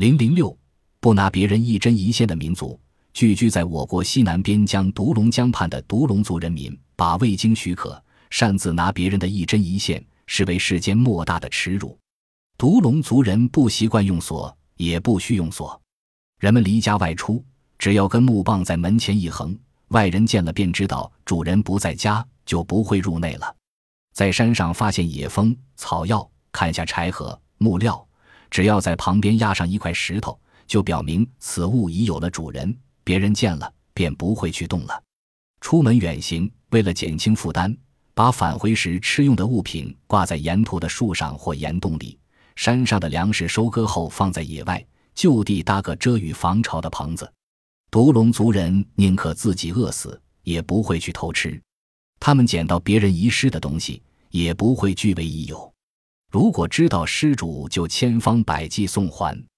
零零六，不拿别人一针一线的民族，聚居在我国西南边疆独龙江畔的独龙族人民，把未经许可擅自拿别人的一针一线，视为世间莫大的耻辱。独龙族人不习惯用锁，也不需用锁。人们离家外出，只要跟木棒在门前一横，外人见了便知道主人不在家，就不会入内了。在山上发现野蜂、草药，砍下柴禾、木料，只要在旁边压上一块石头，就表明此物已有了主人，别人见了便不会去动了。出门远行，为了减轻负担，把返回时吃用的物品挂在沿途的树上或岩洞里。山上的粮食收割后放在野外，就地搭个遮雨防潮的棚子。独龙族人宁可自己饿死，也不会去偷吃。他们捡到别人遗失的东西，也不会据为己有。如果知道失主，就千方百计送还。